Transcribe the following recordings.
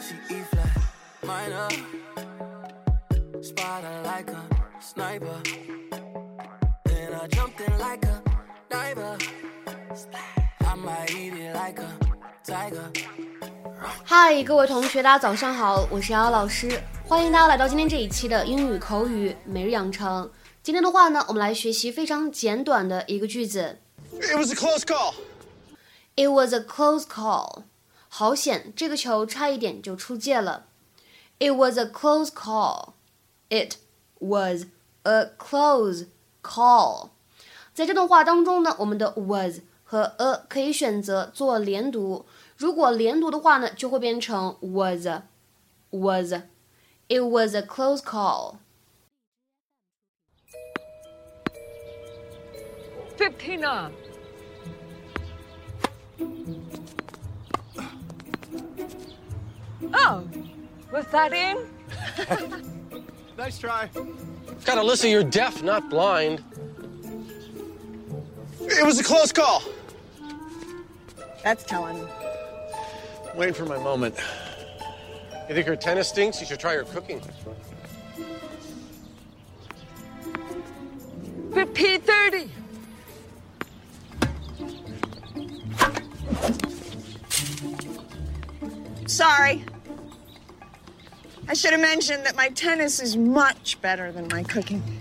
She E flat minor. Spot her like a sniper. Then I jumped in like a diver. I might eat it like a tiger. 嗨，各位同学，大家早上好，我是瑶瑶老师，欢迎大家来到今天这一期的英语口语每日养成。今天的话呢，我们来学习非常简短的一个句子。 It was a close call. It was a close call. 好险，这个球差一点就出界了。It was a close call. It was a close call. 在这段话当中呢，我们的 was 和 a 可以选择做连读。如果连读的话呢，就会变成 was was. It was a close call. Fifteen Oh, was that in? Nice try. Gotta listen, you're deaf, not blind. It was a close call. That's telling. Waiting for my moment. You think her tennis stinks? You should try her cooking. P30. Sorry. I should have mentioned that my tennis is much better than my cooking.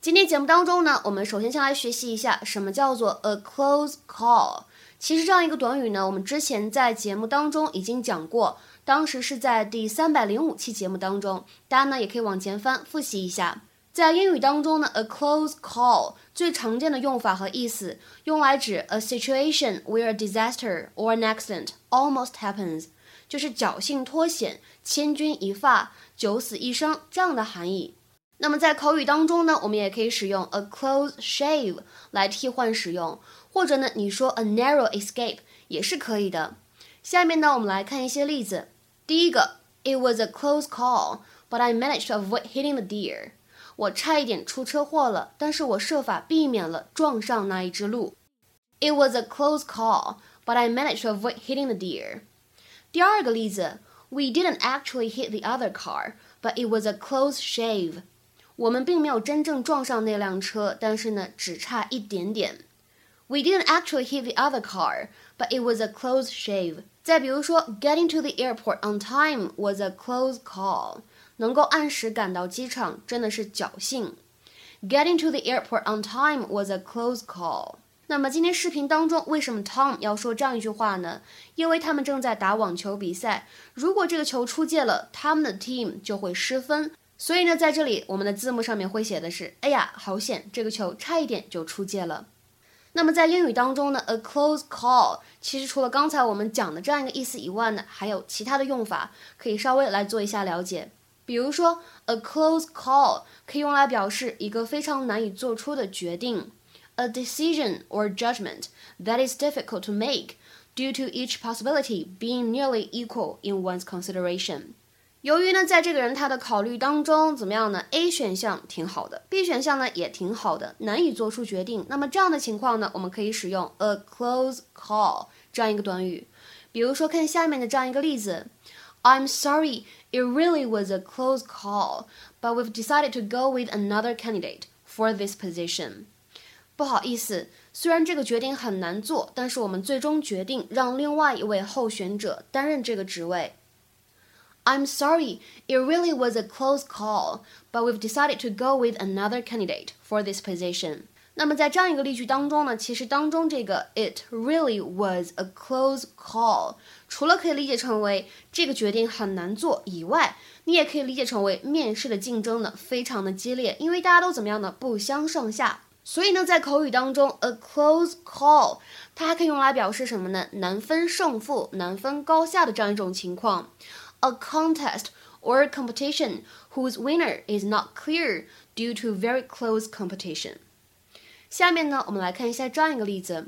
今天节目当中呢，我们首先先来学习一下什么叫做 a close call。其实这样一个短语呢，我们之前在节目当中已经讲过，当时是在第三百零五期节目当中，大家呢也可以往前翻复习一下。在英语当中呢，a close call 最常见的用法和意思，用来指 a situation where a disaster or an accident almost happens，就是侥幸脱险、千钧一发、九死一生这样的含义。那么在口语当中呢，我们也可以使用 a close shave 来替换使用，或者呢，你说 a narrow escape 也是可以的。下面呢，我们来看一些例子。第一个，It was a close call, but I managed to avoid hitting the deer. 我差一点出车祸了，但是我设法避免了撞上那一只鹿。It was a close call, but I managed to avoid hitting the deer. 第二个例子，We didn't actually hit the other car, but it was a close shave. 我们并没有真正撞上那辆车，但是呢，只差一点点。We didn't actually hit the other car, but it was a close shave. 再比如说，Getting to the airport on time was a close call. 能够按时赶到机场真的是侥幸。Getting to the airport on time was a close call. 那么今天视频当中，为什么 Tom 要说这样一句话呢？因为他们正在打网球比赛，如果这个球出界了，他们的 team 就会失分。所以呢，在这里我们的字幕上面会写的是：哎呀，好险，这个球差一点就出界了。那么在英语当中呢，a close call 其实除了刚才我们讲的这样一个意思以外呢，还有其他的用法，可以稍微来做一下了解。比如说，a close call 可以用来表示一个非常难以做出的决定，a decision or judgment that is difficult to make due to each possibility being nearly equal in one's consideration。由于呢，在这个人他的考虑当中，怎么样呢？A 选项挺好的，B 选项呢也挺好的，难以做出决定。那么这样的情况呢，我们可以使用 a close call 这样一个短语。比如说，看下面的这样一个例子 ：I'm sorry, it really was a close call, but we've decided to go with another candidate for this position. 不好意思，虽然这个决定很难做，但是我们最终决定让另外一位候选者担任这个职位。I'm sorry, it really was a close call, but we've decided to go with another candidate for this position. 那么在这样一个例句当中呢，其实当中这个 it really was a close call，除了可以理解成为这个决定很难做以外，你也可以理解成为面试的竞争呢非常的激烈，因为大家都怎么样呢？不相上下。所以呢，在口语当中，a close call 它还可以用来表示什么呢？难分胜负、难分高下的这样一种情况。A contest or competition whose winner is not clear due to very close competition. 下面呢，我们来看一下这样一个例子：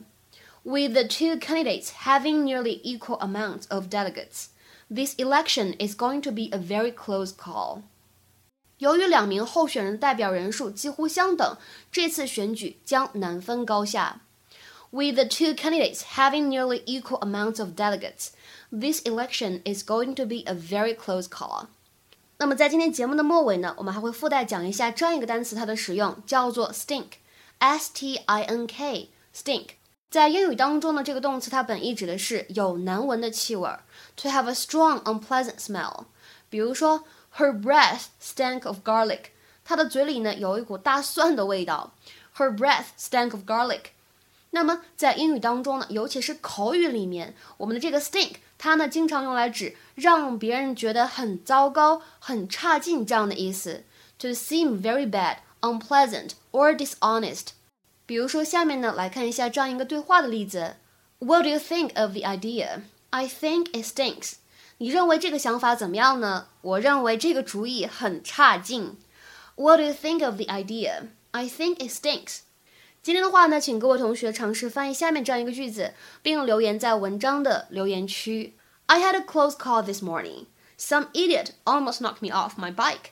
With the two candidates having nearly equal amounts of delegates, this election is going to be a very close call. 由于两名候选人代表人数几乎相等，这次选举将难分高下。 With the two candidates having nearly equal amounts of delegates, this election is going to be a very close call. 那么在今天节目的末尾呢，我们还会附带讲一下这样一个单词，它的使用叫做 stink，s t i n k，stink。在英语当中呢，这个动词它本意指的是有难闻的气味，to have a strong unpleasant smell。比如说，Her breath stank of garlic，她的嘴里呢有一股大蒜的味道。Her breath stank of garlic。那么在英语当中呢，尤其是口语里面，我们的这个 stink，它呢经常用来指让别人觉得很糟糕、很差劲这样的意思，to seem very bad, unpleasant or dishonest。比如说下面呢来看一下这样一个对话的例子：What do you think of the idea? I think it stinks. 你认为这个想法怎么样呢？我认为这个主意很差劲。What do you think of the idea? I think it stinks. 今天的话呢，请各位同学尝试翻译下面这样一个句子，并留言在文章的留言区。I had a close call this morning. Some idiot almost knocked me off my bike.